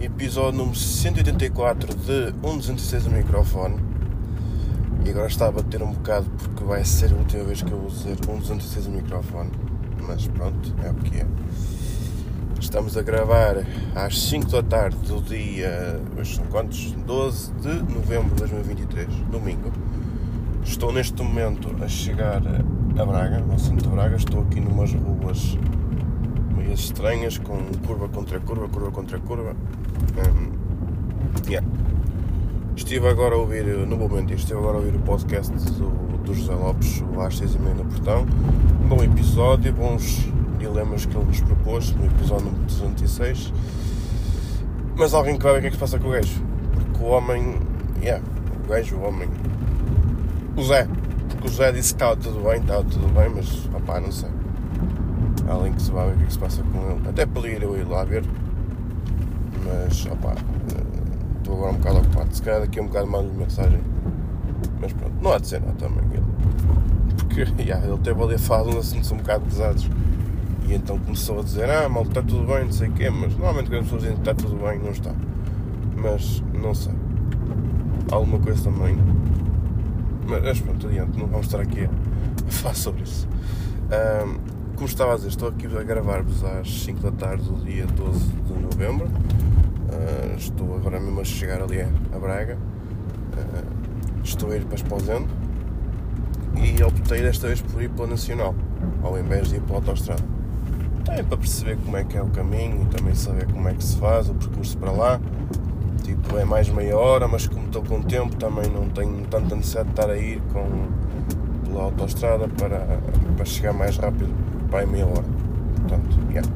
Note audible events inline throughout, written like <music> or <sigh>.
episódio número 184 de 1.206 no microfone. E agora está a bater um bocado porque vai ser a última vez que eu vou dizer 1.206 no microfone. Mas pronto, é o que é. Estamos a gravar às 5 da tarde do dia. Hoje são quantos? 12 de novembro de 2023, domingo. Estou neste momento a chegar a Braga, ao centro de Braga. Estou aqui numas ruas meio estranhas, com curva contra curva, curva contra curva. Um, yeah. Estive agora a ouvir, no momento, estive agora a ouvir o podcast do, do José Lopes, o às 6 e meia no portão. Um bom episódio, bons dilemas que ele nos propôs no episódio número 206. Mas alguém que vai ver o que é que se passa com o gajo. Porque o homem. Yeah, o gajo, o homem. O Zé. Porque o Zé disse que estava tudo bem, estava tudo bem, mas opá, não sei. Há alguém que se vai ver o que é que se passa com ele. Até podia eu ir lá ver. Mas opá. Estou agora um bocado ocupado. Se calhar daqui um bocado mando mensagem. Mas pronto, não há de ser nada também. Porque <laughs> yeah, ele teve ali a falar de assuntos um bocado pesados. E então começou a dizer, ah, mal está tudo bem, não sei o quê, mas normalmente quando as pessoas dizem que está tudo bem, não está. Mas não sei. Alguma coisa também. Mas pronto, adiante, não vamos estar aqui a <laughs> falar sobre isso. Um, como estava a dizer, estou aqui a gravar-vos às 5 da tarde do dia 12 de novembro. Uh, estou agora mesmo a chegar ali a Braga. Uh, estou a ir para Esposendo. E optei desta vez por ir pela Nacional, ao invés de ir pela autostrada também para perceber como é que é o caminho e também saber como é que se faz o percurso para lá. Tipo, é mais meia hora, mas como estou com tempo também não tenho tanta necessidade de estar a ir com, pela autostrada para, para chegar mais rápido para aí meia hora. Portanto, yeah.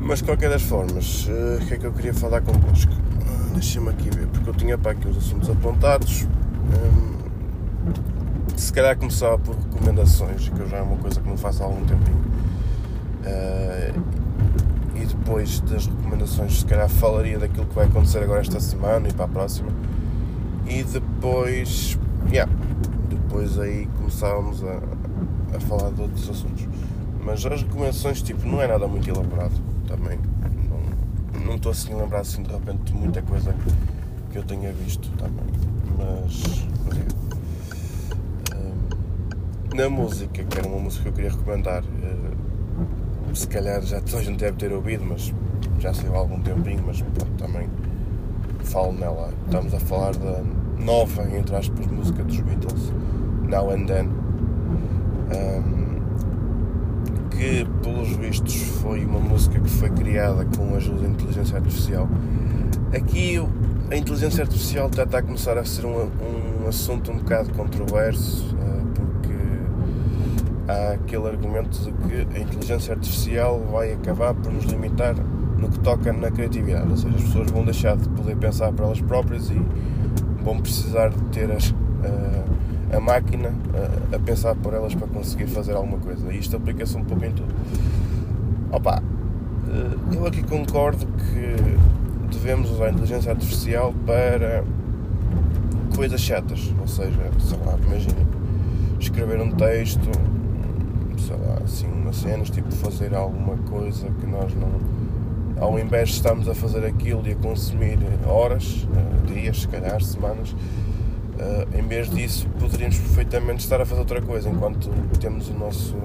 Mas de qualquer das formas, uh, o que é que eu queria falar convosco? Uh, Deixa-me aqui ver, porque eu tinha para aqui os assuntos apontados. Um, se calhar começava por recomendações, que eu já é uma coisa que não faço há algum tempinho. Uh, e depois das recomendações, se calhar falaria daquilo que vai acontecer agora esta semana e para a próxima. E depois, yeah, depois aí começávamos a, a falar de outros assuntos. Mas as recomendações, tipo, não é nada muito elaborado também. Não, não estou assim a lembrar assim de repente de muita coisa que eu tenha visto também. Mas, mas é. um, na música, que era uma música que eu queria recomendar, uh, se calhar já toda a gente deve ter ouvido, mas já saiu há algum tempinho, mas também falo nela. Estamos a falar da nova, entre aspas, música dos Beatles, Now and Then, um, que pelos vistos foi uma música que foi criada com a ajuda da inteligência artificial. Aqui a inteligência artificial já está a começar a ser um, um assunto um bocado controverso há aquele argumento de que a inteligência artificial vai acabar por nos limitar no que toca na criatividade, ou seja, as pessoas vão deixar de poder pensar por elas próprias e vão precisar de ter as, a, a máquina a, a, pensar por elas para conseguir fazer alguma coisa. E isto aplica-se um pouco em tudo. Opa, eh, eu aqui concordo que devemos usar a inteligência artificial para coisas chatas, ou seja, sei lá, imaginem, escrever um texto sei lá, assim, umas cenas, tipo fazer alguma coisa que nós não. Ao invés de estarmos a fazer aquilo e a consumir horas, eh, dias, se calhar, semanas, uh, em vez disso poderíamos perfeitamente estar a fazer outra coisa enquanto temos o nosso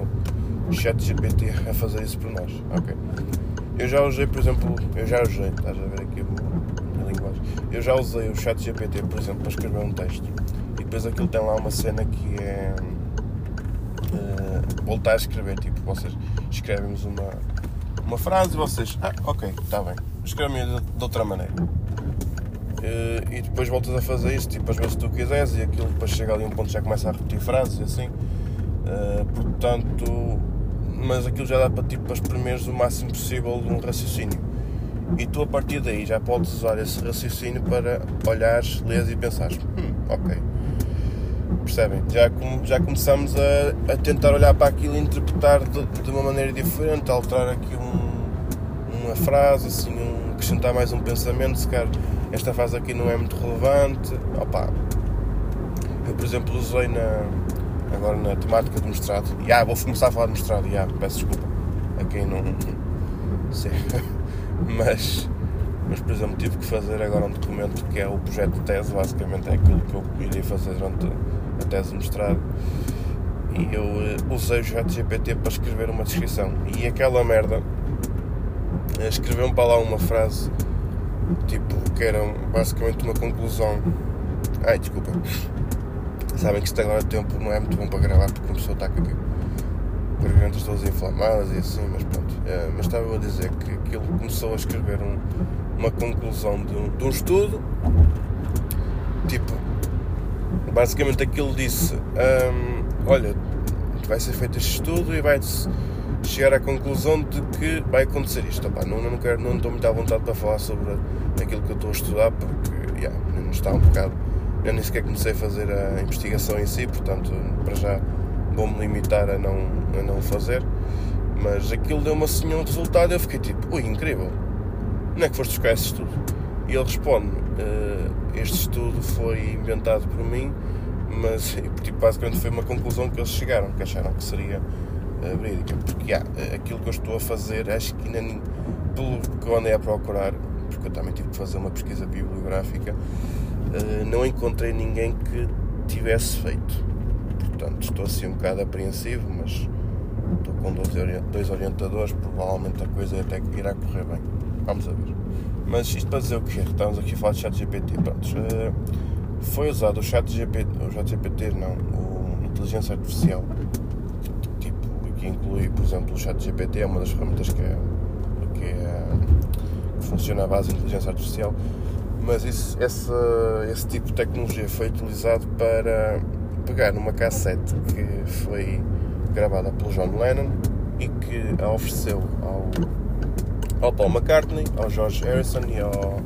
chat GPT a fazer isso por nós. Ok. Eu já usei, por exemplo, eu já usei, estás a ver aqui a linguagem. Eu já usei o chat GPT, por exemplo, para escrever um texto. E depois aquilo tem lá uma cena que é uh, voltar a escrever. Tipo, vocês escrevem-nos uma, uma frase e vocês, ah, ok, está bem, escreve-me de, de, outra maneira. Uh, e depois voltas a fazer isso, tipo, às vezes tu quiseres, e aquilo depois chega ali um ponto já começa a repetir frases e assim. Uh, portanto, mas aquilo já dá para tipo, para exprimeres o máximo possível de um raciocínio. E tu a partir daí já podes usar esse raciocínio para olhares, lês e pensares, hum, ok, percebem? Já, já começamos a, a, tentar olhar para aquilo e interpretar de, de uma maneira diferente, alterar aqui um, uma frase, assim, um, acrescentar mais um pensamento, se calhar esta frase aqui não é muito relevante. Opa, eu por exemplo usei na, agora na temática do mestrado, e ah, vou começar a falar de mestrado, ah, peço desculpa a quem não <laughs> sei, mas mas por exemplo tive que fazer agora um documento que é o projeto de tese, basicamente é aquilo que eu iria fazer durante a tese de mestrado. E eu uh, usei o chat GPT para escrever uma descrição. E aquela merda uh, escreveu-me para lá uma frase tipo que era basicamente uma conclusão ai desculpa sabem que isto agora de tempo não é muito bom para gravar porque começou a estar com gargantas todas inflamadas e assim, mas pronto. Uh, mas estava a dizer que, que ele começou a escrever um, uma conclusão de um, de um estudo, tipo, basicamente aquilo disse: Olha, vai ser feito este estudo e vai-se chegar à conclusão de que vai acontecer isto. Opa, não, não, quero, não estou muito à vontade para falar sobre aquilo que eu estou a estudar porque yeah, não está um bocado. Eu nem sequer comecei a fazer a investigação em si, portanto, para já vou-me limitar a não, a não fazer. Mas aquilo deu-me assim um resultado e eu fiquei tipo, ui, incrível. Não é que foste buscar esse estudo? E ele responde: uh, Este estudo foi inventado por mim, mas <laughs> tipo, basicamente foi uma conclusão que eles chegaram, que acharam que seria verídica. Porque yeah, aquilo que eu estou a fazer, acho que ainda pelo que eu andei a procurar, porque eu também tive que fazer uma pesquisa bibliográfica, uh, não encontrei ninguém que tivesse feito. Portanto, estou assim um bocado apreensivo, mas estou com dois orientadores, provavelmente a coisa até irá correr bem. Vamos a ver. Mas isto para dizer o quê? Estamos aqui a falar de chat GPT. Pronto, eh, foi usado o chat GPT, o chat GPT não, o inteligência artificial, que inclui, por exemplo, o chat GPT é uma das ferramentas que, é, que, é, que funciona à base de inteligência artificial, mas isso, essa, esse tipo de tecnologia foi utilizado para pegar numa cassete que foi gravada pelo John Lennon e que a ofereceu ao, ao Paul McCartney, ao George Harrison e ao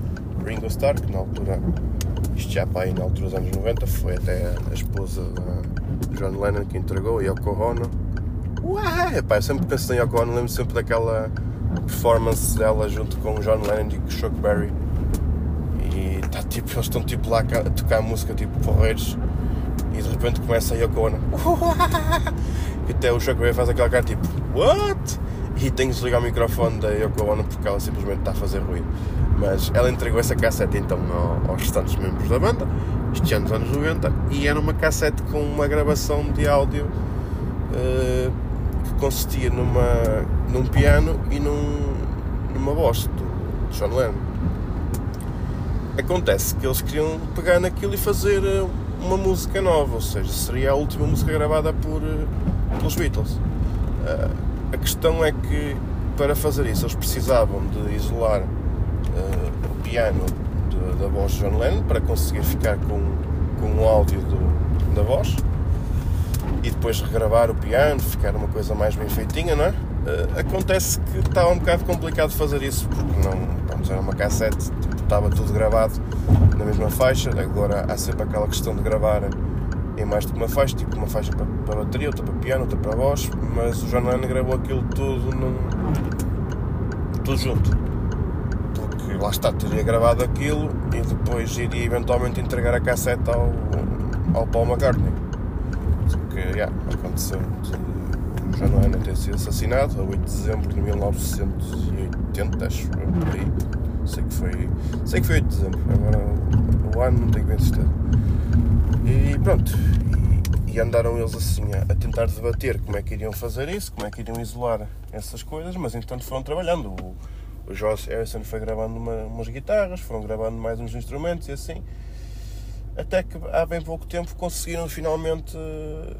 Ringo Starr, que na altura, isto já para aí na altura dos anos 90, foi até a esposa de John Lennon que entregou, e ao Ono. Ué, pá, eu sempre penso em Yoko Ono, lembro sempre daquela performance dela junto com o John Lennon e com o Chuck Berry. E tá, tipo, eles estão tipo lá a tocar música tipo porreiros e de repente começa a Yoko Ono. <laughs> E até o Chuck Berry faz aquela cara tipo What? E tem que desligar o microfone da Yoko Ono porque ela simplesmente está a fazer ruído. Mas ela entregou essa cassete então aos restantes membros da banda, este ano dos anos 90, e era uma cassete com uma gravação de áudio uh, consistia numa, num piano e num, numa voz do John Lennon. Acontece que eles queriam pegar naquilo e fazer eh, uma música nova, ou seja, seria a última música gravada por, eh, pelos Beatles. Uh, a questão é que para fazer isso eles precisavam de isolar uh, o piano de, da voz de John Lennon para conseguir ficar com, com o áudio do, da voz e depois regravar o piano, ficar uma coisa mais bem feitinha, não é? Uh, acontece que estava um bocado complicado fazer isso porque não, vamos, era uma cassete, tipo, estava tudo gravado na mesma faixa. Agora há sempre aquela questão de gravar em mais do que uma faixa, tipo uma faixa para, para bateria, outra para piano, outra para voz, mas o Lennon gravou aquilo tudo num, tudo junto. Porque lá está, teria gravado aquilo e depois iria eventualmente entregar a cassete ao, ao Paul McCartney. Porque, yeah, aconteceu o John Lennon ter sido assassinado a 8 de dezembro de 1980, acho por aí Sei que foi. Sei que foi 8 de dezembro. Agora o ano não tenho bem certeza. E pronto. E, e, andaram eles assim a, a, tentar debater como é que iriam fazer isso, como é que iriam isolar essas coisas, mas entanto foram trabalhando. O, o Josh Harrison foi gravando uma, umas guitarras, foram gravando mais uns instrumentos e assim. Até que há bem pouco tempo conseguiram finalmente uh,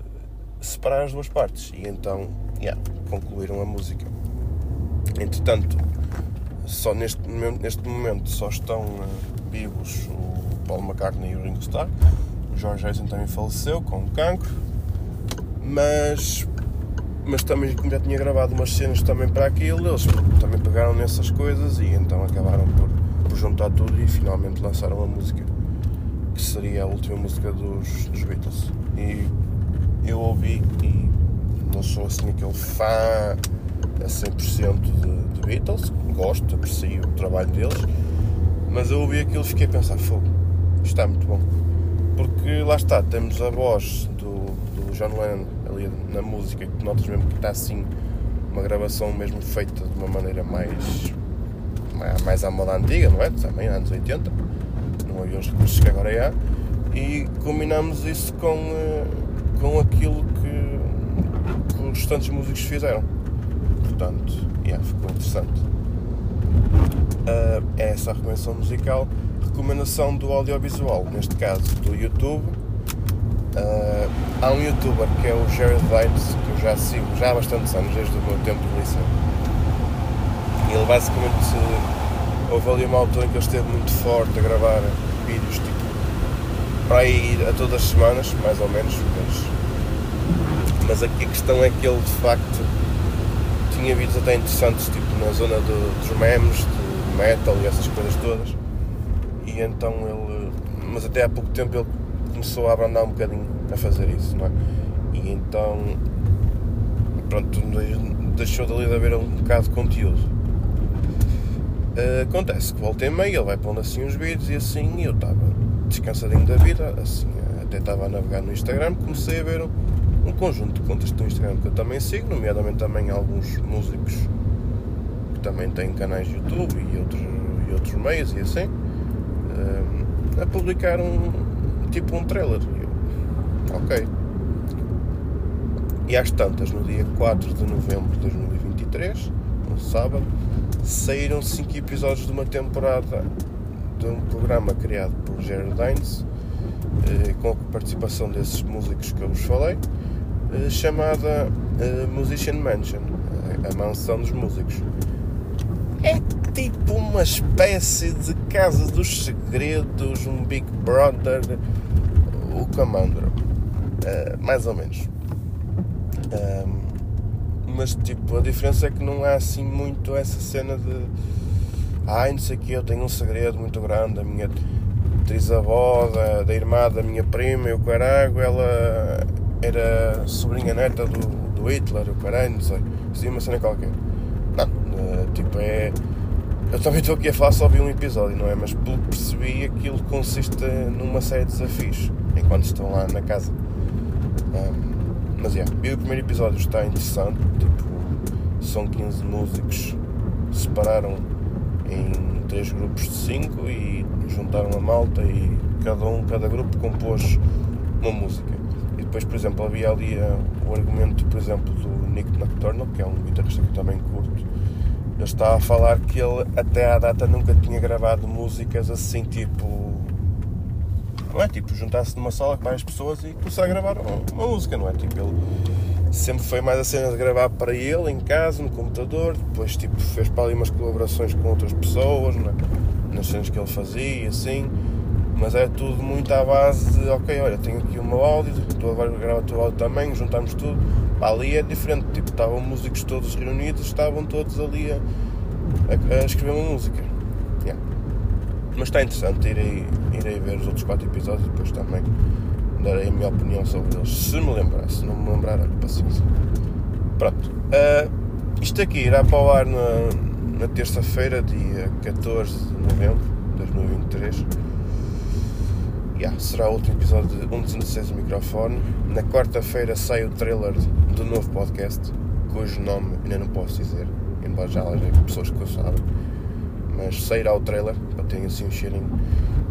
separar as duas partes e então yeah, concluíram a música. Entretanto, só neste, neste momento só estão uh, vivos o Paul McCartney e o Ringo Starr. O George Harrison também faleceu com cancro, mas, mas também como já tinha gravado umas cenas também para aquilo, eles também pegaram nessas coisas e então acabaram por, por juntar tudo e finalmente lançaram a música que seria a última música dos, dos Beatles. E eu ouvi e não sou assim aquele fã a 100% de, de Beatles, gosto, aprecio o trabalho deles, mas eu ouvi aquilo e fiquei a pensar, fogo, está muito bom. Porque lá está, temos a voz do, do John Lennon ali na música, que notas mesmo que está assim, uma gravação mesmo feita de uma maneira mais, mais à moda antiga, não é? Também anos 80, havia os recursos que agora há, e combinamos isso com, uh, com aquilo que, que os restantes músicos fizeram. Portanto, yeah, ficou interessante. Uh, é essa a recomendação musical. Recomendação do audiovisual, neste caso do YouTube. Uh, há um youtuber que é o Jared Vines, que eu já sigo já há bastantes anos, desde o meu tempo de liceu. E ele basicamente houve ali uma altura em que ele esteve muito forte a gravar vídeos tipo para ir a todas as semanas, mais ou menos, mas, mas aqui a questão é que ele de facto tinha vídeos até interessantes, tipo na zona do, dos memes, de metal e essas coisas todas. E então ele. Mas até há pouco tempo ele começou a abrandar um bocadinho a fazer isso, não é? E então. Pronto, deixou dali de haver um bocado de conteúdo. Uh, acontece que voltei meio, ele vai pondo assim uns vídeos e assim, eu estava descansadinho da vida, assim, até estava a navegar no Instagram, comecei a ver um, um conjunto de contas do Instagram que eu também sigo, nomeadamente também alguns músicos que também têm canais de YouTube e outros, e outros meios e assim, uh, a publicar um tipo um trailer. Eu, ok. E às tantas, no dia 4 de novembro de 2023, um sábado, saíram 5 episódios de uma temporada de um programa criado por Jared Dines, eh, com a participação desses músicos que eu vos falei, eh, chamada eh, Musician Mansion, a mansão dos músicos. É tipo uma espécie de casa dos segredos, um Big Brother, o Camandro, mais ou menos. Mas tipo, a diferença é que não há assim muito essa cena de ai não sei o que, eu tenho um segredo muito grande, a minha trisavó, da, da irmã da minha prima o caralho, ela era sobrinha neta do, do Hitler, o caralho, não sei, dizia uma cena qualquer. Não, uh, tipo é. Eu também estou aqui a falar só vi um episódio, não é? Mas pelo que percebi aquilo consiste numa série de desafios enquanto estão lá na casa. Um, mas é, yeah, o primeiro episódio está interessante, tipo, são 15 músicos, separaram em três grupos de cinco e juntaram a malta e cada um, cada grupo compôs uma música. E depois, por exemplo, havia ali uh, o argumento, por exemplo, do Nick Nocturnal, que é um guitarrista que eu também curto. Ele estava a falar que ele até à data nunca tinha gravado músicas assim, tipo. Não é? Tipo, juntar-se numa sala com várias pessoas e começar a gravar uma, uma música, não é? Tipo, ele sempre foi mais a cena de gravar para ele em casa, no computador, depois tipo fez para ali umas colaborações com outras pessoas, é? nas cenas que ele fazia assim, mas é tudo muito à base de ok, olha, tenho aqui o meu áudio, estou a gravar o teu áudio também, juntamos tudo, ali é diferente, tipo, estavam músicos todos reunidos, estavam todos ali a, a escrever uma música. Mas está interessante, irei, irei ver os outros quatro episódios e depois também darei a minha opinião sobre eles. Se me lembrar, se não me lembrar, olha, paciência. Pronto. Uh, isto aqui irá para o ar na, na terça-feira, dia 14 de novembro de 2023. Yeah, será o último episódio de 116 do microfone. Na quarta-feira sai o trailer do novo podcast, cujo nome ainda não posso dizer, embora já haja pessoas que o sabem. Mas sairá o trailer, terem assim um cheirinho.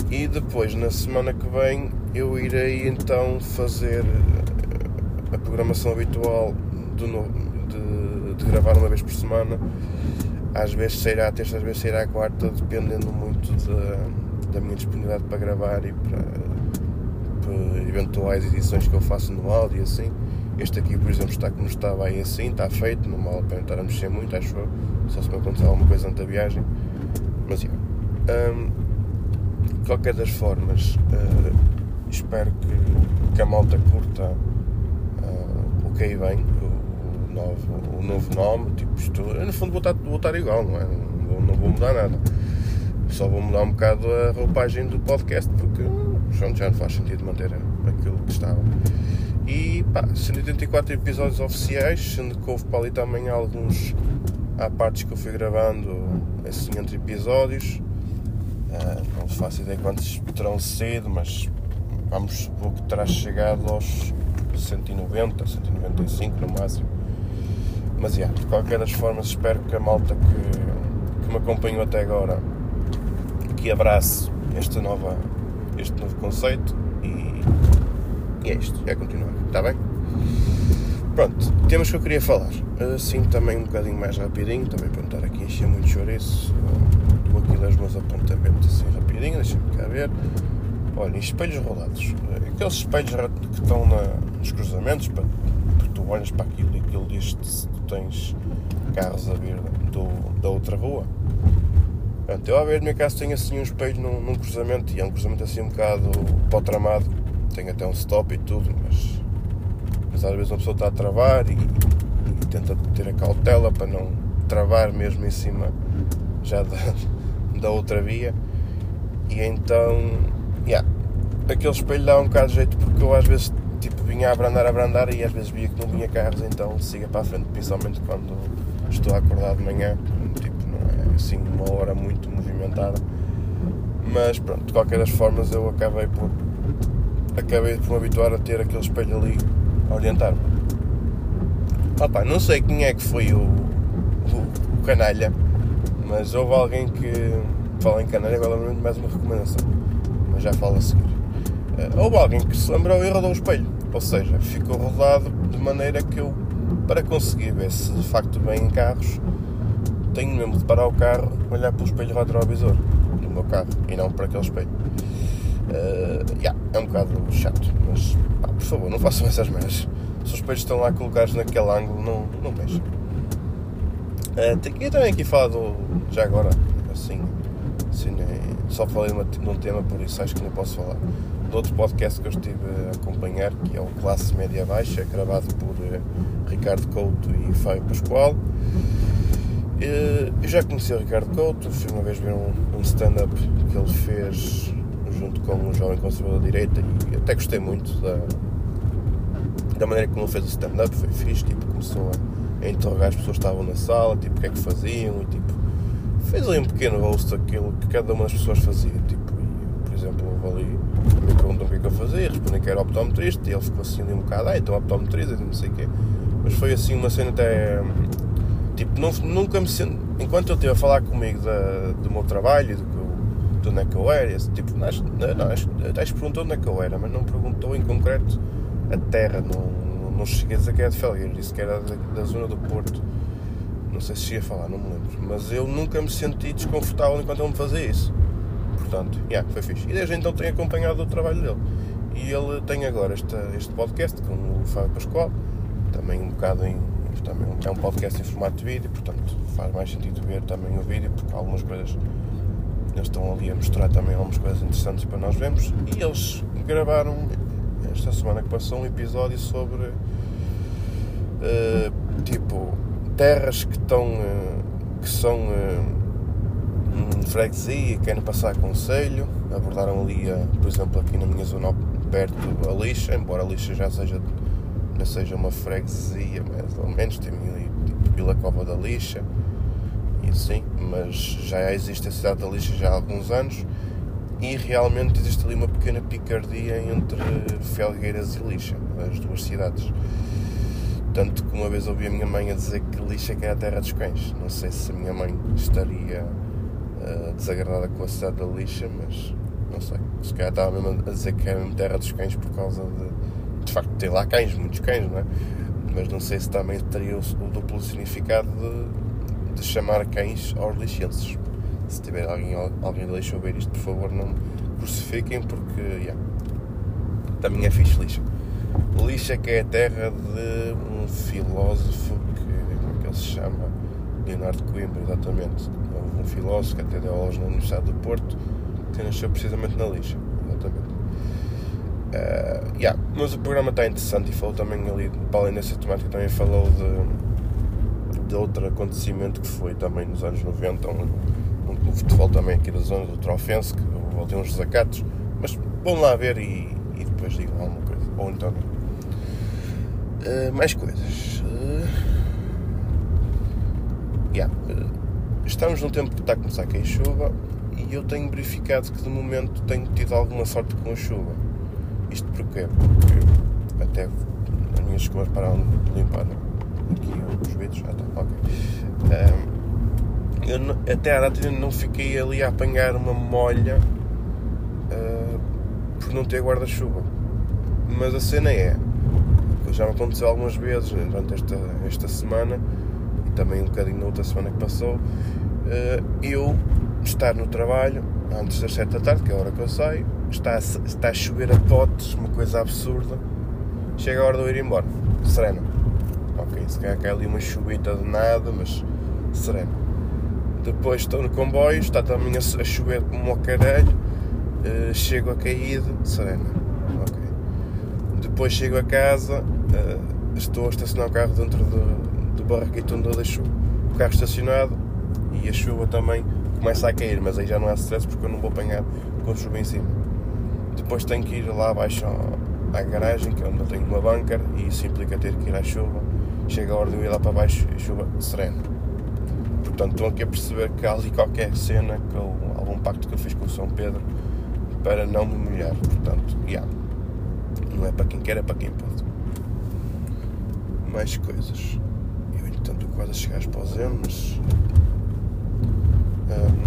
E depois, na semana que vem, eu irei então fazer eh, a programação habitual de, de, de gravar uma vez por semana. Às vezes sairá à terça, às vezes sairá à quarta, dependendo muito da, da minha disponibilidade para gravar e para, para, eventuais edições que eu faço no áudio e assim. Este aqui, por exemplo, está como estava aí assim, está feito, não vale a pena estar a mexer muito, acho eu. Só se me acontecer alguma coisa antes da viagem. Mas, yeah. De qualquer das formas, uh, espero que, que a malta curta uh, o que aí vem, o, o, novo, o novo nome, tipo no fundo vou estar, vou estar igual, não é? Não vou, não vou mudar nada. Só vou mudar um bocado a roupagem do podcast porque já não faz sentido manter aquilo que estava. E pá, 184 episódios oficiais, sendo que houve para ali também alguns. Há partes que eu fui gravando assim entre episódios. Uh, não faço ideia quantos terão sido, mas vamos supor que terá chegado aos 190, 195 no máximo. Mas yeah, de qualquer das formas espero que a malta que, que me acompanhou até agora que abrace esta nova, este novo conceito e, e é isto, é continuar, está bem? Pronto, temas que eu queria falar. Assim também um bocadinho mais rapidinho, também para não estar aqui a encher muito chouriço. Aqui nos meus apontamentos assim rapidinho, deixa-me cá ver. Olha, espelhos rolados. Aqueles espelhos que estão na, nos cruzamentos, para, porque tu olhas para aquilo e aquilo diz se tu tens carros a vir do, da outra rua. Pronto, eu a ver no meu caso tenho assim um espelho num, num, cruzamento e é um cruzamento assim um bocado o tramado. Tem até um stop e tudo, mas, mas às vezes uma pessoa está a travar e, e tenta ter a cautela para não travar mesmo em cima já da, da outra via. E então, yeah, aquele espelho dá um bocado de jeito porque eu às vezes tipo, vinha a abrandar, a abrandar e às vezes via que não vinha carros, então siga para a frente, principalmente quando estou a acordar de manhã, tipo, não é assim uma hora muito movimentada. Mas pronto, de qualquer das formas eu acabei por acabei por me habituar a ter aquele espelho ali a orientar-me. Opa, não sei quem é que foi o, o, o canalha, mas houve alguém que fala em canalha, agora lembro mais uma recomendação, mas já falo a seguir. Uh, houve alguém que se lembrou e rodou o espelho, ou seja, ficou rodado de maneira que eu para conseguir ver se de facto vem em carros, tenho mesmo de parar o carro, olhar para o espelho retrovisor do meu carro e não para aquele espelho. Uh, yeah, é um bocado chato, mas pá, por favor, não façam essas merdas. Se os espelhos estão lá colocados naquele ângulo, não, não mexam. Uh, eu também aqui falado, já agora, assim, assim só falei de um tema, por isso acho que não posso falar de outro podcast que eu estive a acompanhar, que é o Classe Média Baixa, gravado por uh, Ricardo Couto e Fábio Pascoal. Eu já conheci o Ricardo Couto, fui uma vez ver um, um stand-up que ele fez junto com um jovem conservador da direita e até gostei muito da, da maneira como ele fez o stand-up, foi fixe, tipo, começou a, interrogar as pessoas que estavam na sala, tipo, o que é que faziam e tipo, fez ali um pequeno rosto daquilo que cada uma das pessoas fazia, tipo, e, por exemplo, houve ali me perguntam o que é que eu fazia, respondi que era optometrista e ele ficou assim ali um bocado, ah, então optometrista, não sei o quê. Mas foi assim uma cena até. Tipo, não, nunca me senti. Enquanto ele esteve a falar comigo da, do meu trabalho, do que de onde é que eu era, esse, tipo, não, não, até perguntou onde é que eu era, mas não perguntou em concreto a terra, não, não cheguei a dizer que era de Felgueiras, disse que era da, da zona do Porto. Não sei se ia falar, não me lembro. Mas eu nunca me senti desconfortável enquanto ele me fazia isso. Portanto, yeah, foi fixe. E desde então tenho acompanhado o trabalho dele. E ele tem agora este, este podcast com o Fábio Pascoal, também um bocado em. Também é um podcast em formato de vídeo, portanto faz mais sentido ver também o vídeo, porque algumas coisas eles estão ali a mostrar também algumas coisas interessantes para nós vermos. E eles gravaram esta semana que passou um episódio sobre uh, tipo terras que estão uh, que são uh, freguesia, querem passar conselho, abordaram ali, a, por exemplo, aqui na minha zona perto a lixa, embora a lixa já seja, não seja uma freguesia, mais ou menos, tem ali tipo Vila Cova da Lixa e assim, mas já existe a cidade da Lixa já há alguns anos e realmente existe ali uma pequena picardia entre Felgueiras e Lixa, as duas cidades. Tanto que uma vez ouvi a minha mãe a dizer que Lixa que era a terra dos cães. Não sei se a minha mãe estaria uh, desagradada com a cidade da lixa, mas não sei. Se calhar estava mesmo a dizer que é mesmo terra dos cães por causa de. De facto, tem lá cães, muitos cães, não é? Mas não sei se também teria o, o duplo significado de, de, chamar cães aos lixenses. Se tiver alguém, alguém de lixa a ouvir isto, por favor, não crucifiquem, porque. Yeah, também é fixe lixa. Lixa que é a terra de um filósofo que. como é que ele se chama? Leonardo Coimbra, exatamente um filósofo que até deu aulas na Universidade do Porto, que nasceu precisamente na lixa. Exatamente. Uh, yeah, mas o programa está interessante e falou também ali, para além dessa temática, também falou de, de outro acontecimento que foi também nos anos 90, um, de futebol também aqui da zona do Trofense, que houve uns desacatos, mas vão lá ver e, e depois digam alguma coisa. Ou então. Uh, mais coisas. Uh, yeah, Estamos num tempo que está a começar a cair chuva e eu tenho verificado que de momento tenho tido alguma sorte com a chuva. Isto porquê? Porque até as minhas escovas pararam de limpar aqui os vidros. Ah, tá, ok. Um, eu até à data não fiquei ali a apanhar uma molha ah, por não ter guarda-chuva. Mas a cena é, já me aconteceu algumas vezes durante esta, esta semana e também um bocadinho na outra semana que passou, ah, eu estar no trabalho antes das 7 da tarde, que é a hora que eu saio, está a, está a chover a potes, uma coisa absurda. Chega a hora de eu ir embora, serena. Ok, se calhar cai ali uma chuvita de nada, mas serena. Depois estou no comboio, está também a, a chover como ao caralho. Uh, chego a cair, serena. Ok. Depois chego a casa, uh, estou a estacionar o carro dentro do, do barraquito onde eu deixo o carro estacionado e a chuva também começa a cair, mas aí já não há stress porque eu não vou apanhar com chuva em cima. Depois tenho que ir lá abaixo à garagem, que é onde eu tenho uma bunker, e isso implica ter que ir à chuva. Chega a hora de eu ir lá para baixo e a chuva serena. Portanto, estão aqui a perceber que há ali qualquer cena, que eu, algum pacto que eu fiz com o São Pedro para não me molhar. Portanto, yeah, não é para quem quer, é para quem pode. Mais coisas. Eu, entretanto, quase a chegar para os mas um,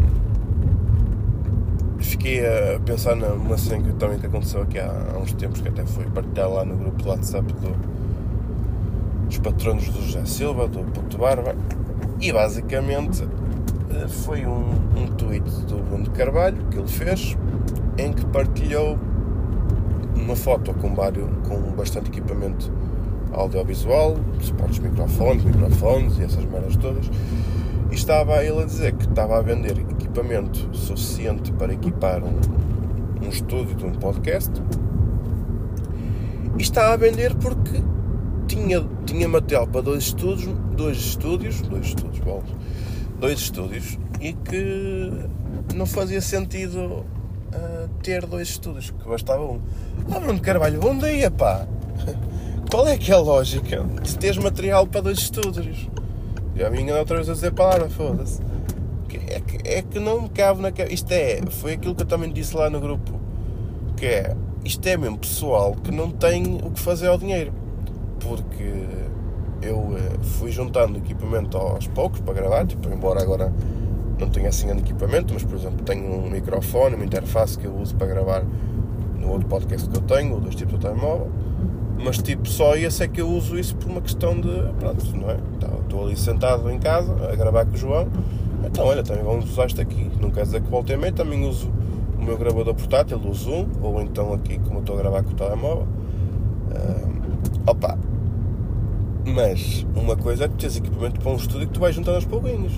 fiquei a pensar numa cena que também aconteceu aqui há, há, uns tempos, que até foi partilhar lá no grupo do WhatsApp do, dos patronos do José Silva, do Puto Barba, e basicamente foi um, um tweet do Bruno Carvalho que ele fez em que partilhou uma foto com, vários, com bastante equipamento audiovisual, suportes microfones, microfones e essas merdas todas. E estava ele a dizer que estava a vender equipamento suficiente para equipar um, um estúdio de um podcast. E estava a vender porque tinha, tinha material para dois estúdios, dois estúdios, dois estúdios, bom, dois estúdios e que não fazia sentido uh, ter dois estúdios, que bastava um. Ah, Bruno Carvalho, bom dia, pá! <laughs> Qual é que é a lógica de teres material para dois estúdios? Já me enganou outra vez a dizer palavra, foda-se. É que, é que não me cabe na cabeça. Isto é, foi aquilo que eu também disse lá no grupo. Que é, isto é mesmo pessoal que não tem o que fazer ao dinheiro. Porque eu fui juntando equipamento aos poucos para gravar, tipo, embora agora não tenha assim grande equipamento, mas por exemplo tenho um microfone, uma interface que eu uso para gravar no outro podcast que eu tenho, ou dois tipos de telemóvel mas tipo, só esse é que eu uso isso por uma questão de, pronto, não é? Estou ali sentado em casa a gravar com o João, então olha, também vamos usar isto aqui, não quer dizer que volte a meio, também uso o meu gravador portátil, o Zoom, ou então aqui como eu estou a gravar com o telemóvel, uh, opa, mas uma coisa é que tens equipamento para um estúdio que tu vais juntando aos pouquinhos,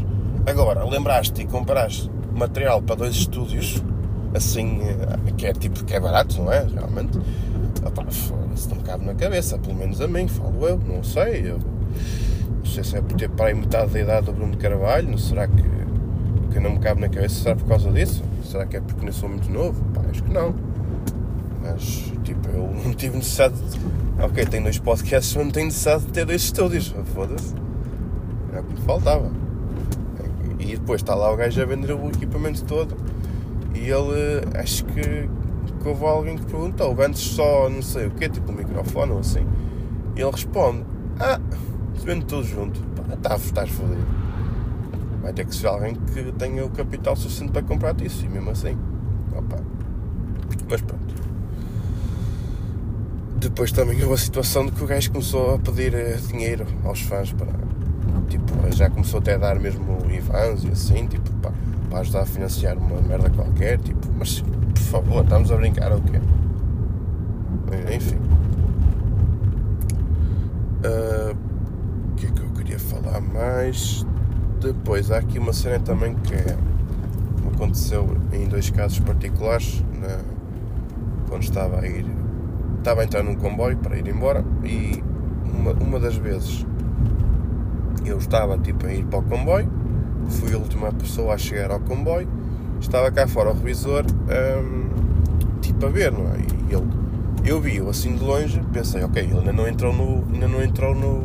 agora, lembraste e compraste material para dois estúdios, assim, que é tipo, que é barato, não é? Realmente, opa, isso não cabe na cabeça, pelo menos a mim, falo eu, não sei. Eu, não sei se é por ter para aí metade da idade do Bruno de Carvalho, não será que, que não me cabe na cabeça? Será por causa disso? Será que é porque não sou muito novo? Pá, acho que não. Mas, tipo, eu não tive necessidade de. Ok, tenho dois podcasts, mas não tenho necessidade de ter dois estúdios. Foda-se. Era o que me faltava. E depois está lá o gajo a vender o equipamento todo. E ele, acho que que houve alguém que perguntou, antes só não sei o quê, tipo um microfone ou assim. E ele responde, ah, se vende tudo junto, pá, tá, estás fodido. Vai ter que ser alguém que tenha o capital suficiente para comprar isso, e mesmo assim. Opa. Mas pronto. Depois também houve a situação de que o gajo começou a pedir dinheiro aos fãs para. Tipo, já começou até a dar mesmo Ivans e assim, tipo, para, para ajudar a financiar uma merda qualquer, tipo, mas por favor, estamos a brincar ou quê? Enfim. Uh, o que é que eu queria falar mais? Depois, há aqui uma cena também que é, aconteceu em dois casos particulares, na, quando estava a ir, estava a entrar num comboio para ir embora e uma, uma das vezes eu estava tipo a ir para o comboio, fui a última pessoa a chegar ao comboio estava cá fora o revisor um, tipo a ver, não é? E ele, eu vi-o assim de longe, pensei, ok, ele ainda não entrou no. ainda não entrou no.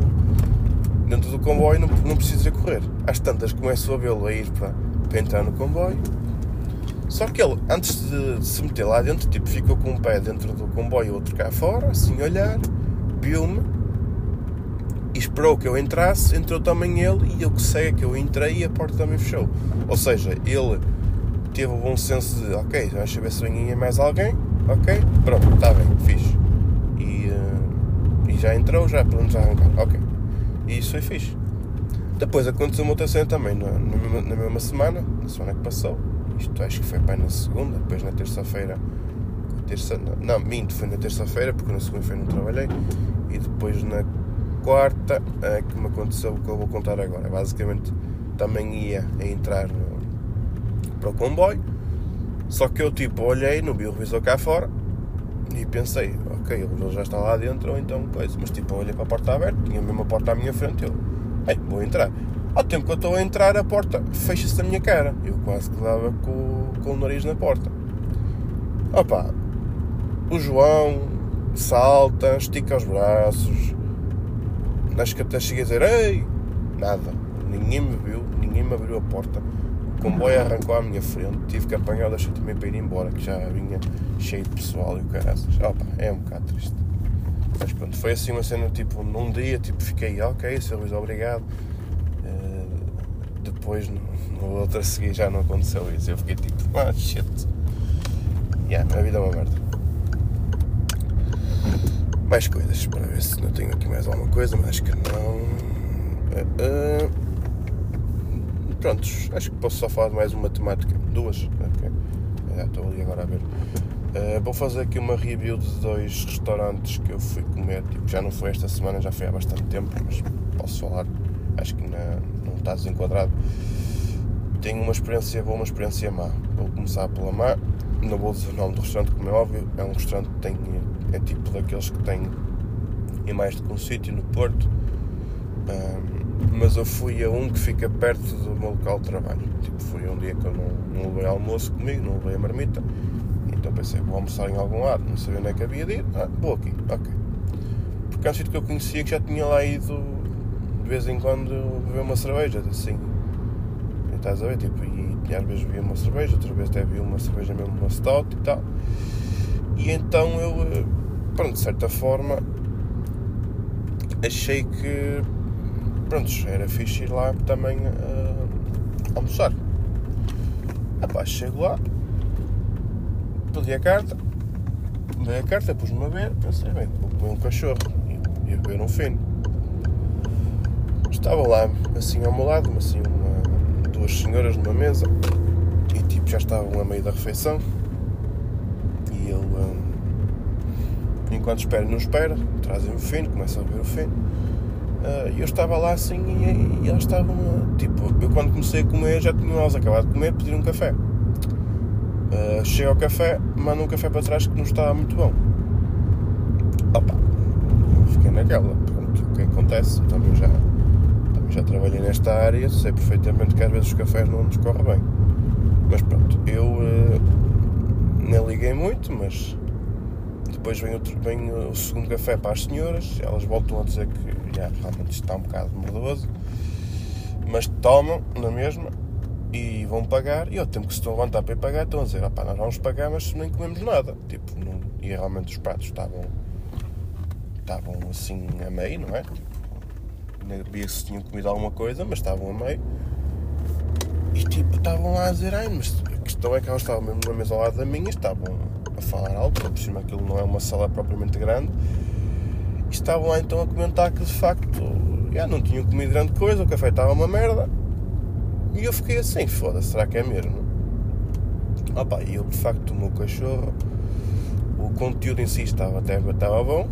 dentro do comboio, não, não precisa correr. Às tantas começo a vê-lo a ir para, para entrar no comboio. Só que ele, antes de, se meter lá dentro, tipo, ficou com um pé dentro do comboio e outro cá fora, assim olhar, viu-me e, esperou que eu entrasse, entrou também ele e eu que sei é que eu entrei e a porta também fechou. Ou seja, ele teve o bom senso de, ok, vamos saber se vem mais alguém, ok, pronto, está bem, fixe. E, uh, e já entrou, já podemos arrancar, ok. E isso foi fixe. Depois aconteceu uma outra cena também, na, na, mesma, na mesma semana, na semana que passou, isto acho que foi bem na segunda, depois na terça-feira, terça, não, minto, foi na terça-feira, porque na segunda-feira não trabalhei, e depois na quarta é que me aconteceu o que eu vou contar agora. Basicamente também ia entrar no, para o comboio, só que eu tipo olhei, não vi o revisor cá fora e pensei, ok, ele já está lá dentro, ou então coisa, mas tipo olhei para a porta aberta, tinha a mesma porta à minha frente, eu, ei, vou entrar. Ao tempo que eu estou a entrar, a porta fecha-se na minha cara. Eu quase que dava com, com o nariz na porta. Opa, o João salta, estica os braços, Acho que até cheguei a dizer, ei! Nada. Ninguém me viu, ninguém me abriu a porta. O comboio arrancou à minha frente, tive que apanhar o deixei também para ir embora, que já vinha cheio de pessoal e o caraças. Opa, é um bocado triste. Mas pronto, foi assim uma cena, tipo, num dia, tipo, fiquei, ok, Sr. Luís, obrigado. Depois, no, no outro a seguir, já não aconteceu isso. Eu fiquei tipo, ah, shit. Yeah, a vida é uma merda mais coisas para ver se não tenho aqui mais alguma coisa, mas acho que não. Uh, uh, prontos, acho que posso só falar de mais uma temática. Duas, ok. Já estou ali agora a ver. Uh, vou fazer aqui uma review de dois restaurantes que eu fui comer. Tipo, já não foi esta semana, já foi há bastante tempo, mas posso falar. Acho que não está desenquadrado. Tenho uma experiência boa, uma experiência má. Vou começar pela má. Não vou dizer o nome do restaurante, como é óbvio. É um restaurante que tem é tipo daqueles que tem em mais que um sítio no Porto. Um, mas eu fui a um que fica perto do meu local de trabalho. Tipo, fui um dia que eu não, não levei almoço comigo, não levei a marmita. Então pensei, vou almoçar em algum lado, não sabia onde é que havia de ir. Ah, vou aqui, ok. Porque é um sítio que eu conhecia que já tinha lá ido de vez em quando beber uma cerveja, assim. E estás a ver? Tipo, e às vezes bebia uma cerveja, outras vezes até bebia uma cerveja mesmo, uma stout e tal. E então eu, eh, pronto, de certa forma, achei que, pronto, era fixe ir lá também uh, almoçar. Epá, chego lá, pedi a carta, dei a carta, pus-me a ver, pensei, bem, vou comer um cachorro e beber um fino. Estava lá, assim ao meu lado, assim, uma, duas senhoras numa mesa e tipo já estavam a meio da refeição e ele, hum, enquanto espera, não espera, trazem o fino, começam a beber o fino. Uh, e eu estava lá assim e, e elas estavam, tipo, eu quando comecei a comer já tinham elas acabado de comer, pediram um café. Uh, chego ao café, mando um café para trás que não estava muito bom. Opa, fiquei naquela. Pronto, o que acontece? Também já, já trabalhei nesta área, sei perfeitamente que às vezes os cafés não nos correm bem. Mas pronto, eu uh, nem liguei muito, mas depois vem, outro, vem o segundo café para as senhoras, elas voltam a dizer que já, realmente está um bocado mordoso, mas tomam na mesma e vão pagar, e ao tempo que se estão a levantar para ir pagar, estão a dizer, ah, pá, nós vamos pagar, mas nem comemos nada. Tipo, não, e realmente os pratos estavam, estavam assim a meio, não é? Tipo, via se tinham comido alguma coisa, mas estavam a meio. E tipo, estavam lá a dizer, ai, mas a questão é que elas estavam mesmo na mesa ao lado da minha estavam a falar alto, por cima aquilo não é uma sala propriamente grande. E estavam lá então a comentar que de facto já não tinham comido grande coisa, o café estava uma merda. E eu fiquei assim, foda-se, será que é mesmo? Opa, e eu de facto o meu cachorro, o conteúdo em si estava até estava bom,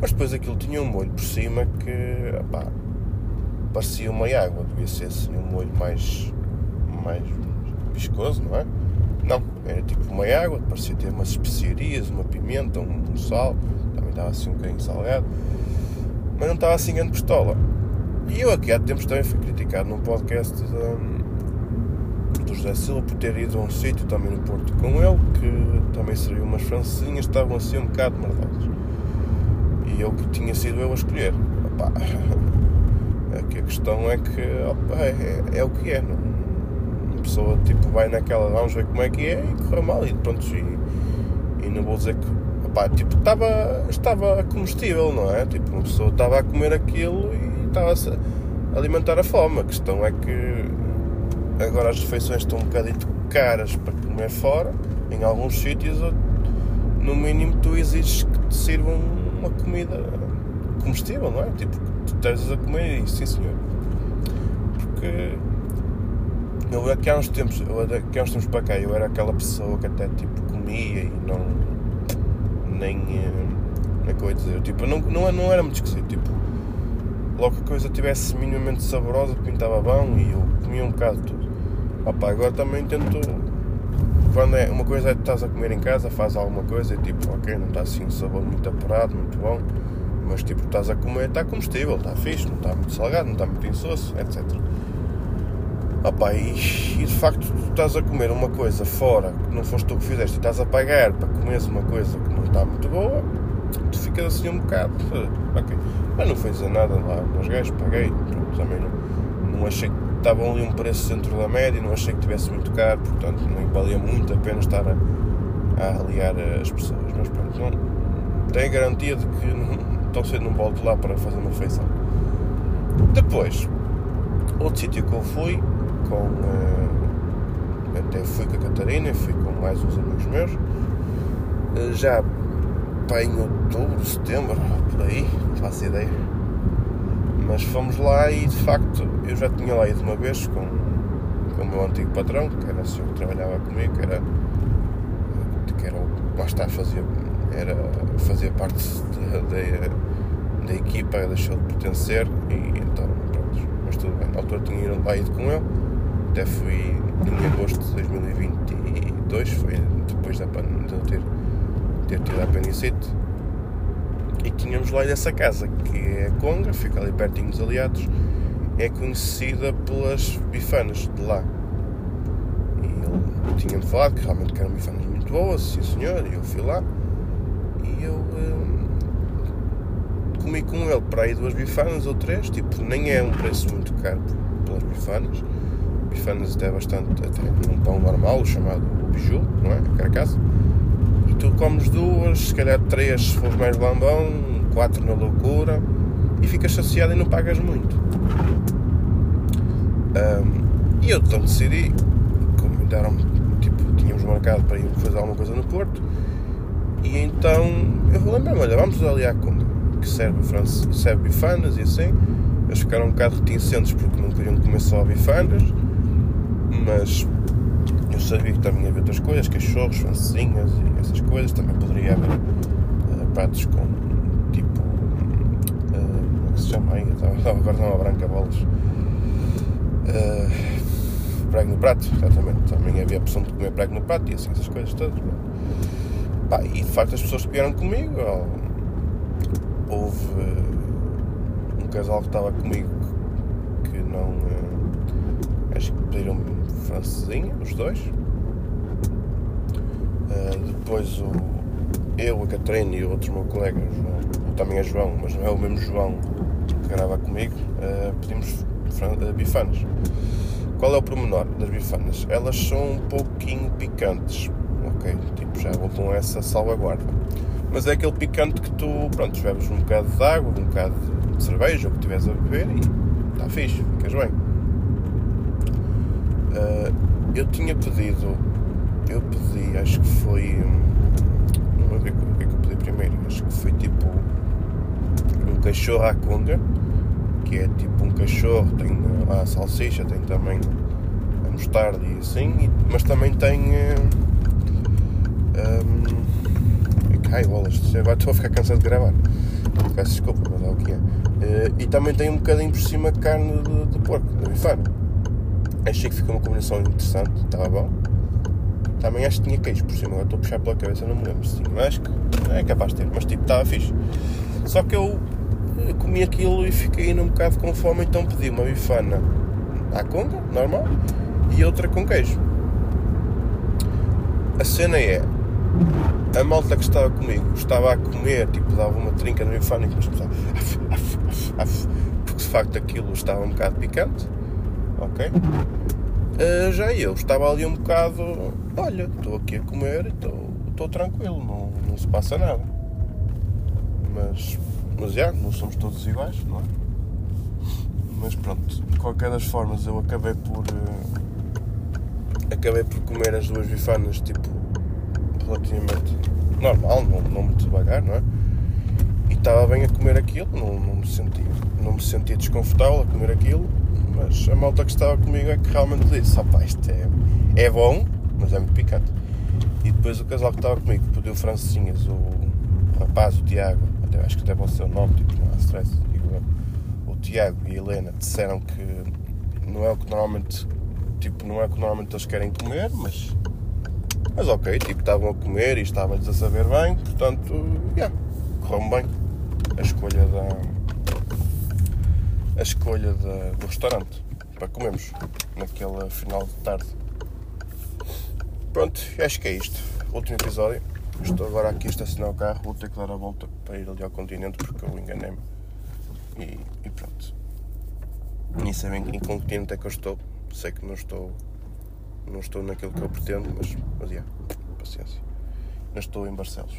mas depois aquilo tinha um molho por cima que opa, parecia uma água, devia ser assim um molho mais, mais viscoso, não é? Não, era tipo uma água, parecia ter umas especiarias, uma pimenta, um, um sal, também estava assim um bocadinho salgado, mas não estava assim grande pistola. E eu aqui há tempos também fui criticado num podcast de, do José Silva por ter ido a um sítio também no Porto com ele, que também serviu umas francesinhas, estavam assim um bocado merdosas. Eu que tinha sido eu a escolher. Opa, <laughs> aqui a questão é que opa, é, é, o que é, não, pessoa tipo vai naquela, vamos ver como é que é e correu mal e pronto, e, e não vou dizer que opá, tipo, estava, estava comestível, não é? Tipo, uma pessoa estava a comer aquilo e estava-se a alimentar a fome. A questão é que agora as refeições estão um bocadinho caras para comer fora, em alguns sítios, no mínimo tu exiges que te sirvam uma comida comestível, não é? Tipo, tu estejas a comer isso, sim senhor. Porque eu aqui há uns tempos, eu, aqui há uns tempos para cá, eu era aquela pessoa que até tipo comia e não nem como é que eu ia dizer, tipo, não, não, não era muito esquisito, tipo, logo que a coisa tivesse minimamente saborosa, pintava bom e eu comia um bocado de tudo. Opa, agora também tento quando é uma coisa é que estás a comer em casa, faz alguma coisa e tipo, ok, não está assim um sabor muito apurado, muito bom, mas tipo, estás a comer, está comestível, está fixe, não está muito salgado, não está muito insosso, etc. Opa, e, e, de facto tu estás a comer uma coisa fora que não foste tu que fizeste e estás a pagar para comeres uma coisa que não está muito boa, tu ficas assim um bocado. Ok. Mas não foi dizer nada lá nos gajos, paguei, também não, não achei que estavam ali um preço dentro da média, não achei que tivesse muito caro, portanto nem valia muito a pena estar a, a aliar as pessoas. Mas pronto, não, tenho garantia de que não, tão cedo não volto lá para fazer uma refeição. Depois, outro sítio que eu fui com. Uh, até fui com a Catarina, fui com mais uns amigos meus. Uh, já em outubro, setembro, por aí, não faço ideia. Mas fomos lá e de facto eu já tinha lá ido uma vez com, com o meu antigo patrão, que era o senhor que trabalhava comigo, que era. que era lá está, fazia, era, fazia parte da, da equipa, deixou de pertencer e então pronto, mas tudo bem. Na altura tinha ido lá ido com ele até fui em agosto de 2022, foi depois da, de eu ter, ter tido a apendicite. E tínhamos lá essa casa, que é a Conga, fica ali pertinho dos aliados, é conhecida pelas bifanas de lá. E ele tinha-me falado que realmente eram bifanas muito boas, sim senhor, e eu fui lá e eu hum, comi com ele para aí duas bifanas ou três, tipo, nem é um preço muito caro pelas bifanas bifanas até bastante, até um pão normal, chamado biju, não é? Carcaça. Tu comes duas, se calhar três se fores mais lambão, quatro na loucura, e ficas saciado e não pagas muito. Um, e eu então decidi, convidaram tipo, tínhamos marcado para ir fazer alguma coisa no Porto, e então eu mesmo, olha, vamos ali à Conga, que serve, serve bifanas e assim. Eles ficaram um bocado reticentes porque não queriam comer só bifanas mas sabia que também havia outras coisas, cachorros, francesinhas e essas coisas, também poderia haver uh, pratos com tipo. Uh, como é que se chama aí? Não <laughs> a branca bolas. Uh, prego no prato, exatamente. Também havia a opção de comer prego no prato e assim, essas coisas todas. Pá, e de facto as pessoas que vieram comigo, houve um casal que estava comigo que não. acho que pediram francesinha, os dois. Uh, depois o, eu, a Catarina e outros meu colega, João, também é João, mas não é o mesmo João que grava comigo, uh, pedimos uh, bifanas. Qual é o pormenor das bifanas? Elas são um pouquinho picantes, ok? Tipo, já vão com essa salvaguarda. Mas é aquele picante que tu, pronto, bebes um bocado de água, um bocado de cerveja, o que estiveres a beber e está fixe, ficas bem. Uh, eu tinha pedido, eu pedi, acho que foi. Não vou ver o que é que eu pedi primeiro, acho que foi tipo um cachorro à conga, que é tipo um cachorro, tem lá a salsicha, tem também a mostarda e assim, mas também tem. Uh, um, ai bolas, agora estou a ficar cansado de gravar. Peço desculpa, mas é o que é. Uh, e também tem um bocadinho por cima carne de, de porco, de bifana. Achei que ficou uma combinação interessante, estava bom. Também acho que tinha queijo por cima, agora estou a puxar pela cabeça, não me lembro se tinha. Mas acho que é capaz de ter, mas tipo, estava fixe. Só que eu comi aquilo e fiquei um bocado com fome, então pedi uma bifana à conga, normal, e outra com queijo. A cena é, a malta que estava comigo estava a comer, tipo, dava uma trinca na bifana e começava porque de facto aquilo estava um bocado picante ok? Uh, já eu estava ali um bocado, olha, estou aqui a comer e estou tranquilo, não, não se passa nada. Mas, mas já, não somos todos iguais, não é? Mas pronto, de qualquer das formas eu acabei por. Uh, acabei por comer as duas bifanas tipo relativamente normal, não, não muito devagar, não é? E estava bem a comer aquilo, não, não, me sentia, não me sentia desconfortável a comer aquilo, mas a malta que estava comigo é que realmente disse, opá, isto é, é bom, mas é muito picante. E depois o casal que estava comigo pediu francesinhas, o, rapaz, o Tiago, até acho que até pode ser o nome, tipo, não há stress, digo eu. O Tiago e a Helena disseram que não é o que normalmente, tipo, não é o que normalmente eles querem comer, mas mas ok, tipo, estavam a comer e estava-lhes a saber bem, portanto, yeah, correu bem a escolha da. A escolha da, do restaurante para comermos naquela final de tarde. Pronto, acho que é isto. Último episódio. Estou agora aqui a estacionar o carro, vou ter que dar a volta para ir ali ao continente porque eu enganei-me. E, e, pronto. Nem sei bem em que continente é que eu estou. Sei que não estou não estou naquilo que eu pretendo, mas, mas yeah, paciência. Não estou em Barcelos.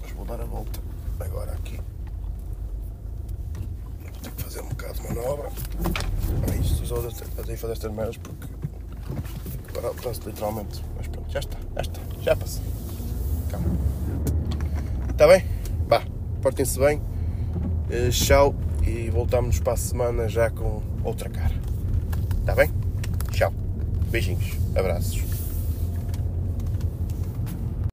Mas vou dar a volta agora aqui. Ter que fazer um bocado de manobra. É isto, só a fazer estas merdas porque tenho que parar o trânsito literalmente. Mas pronto, já está, já está, já passa. Calma. Está bem? Vá, portem-se bem. Uh, tchau e voltamos para a semana já com outra cara. Está bem? Tchau. Beijinhos, abraços.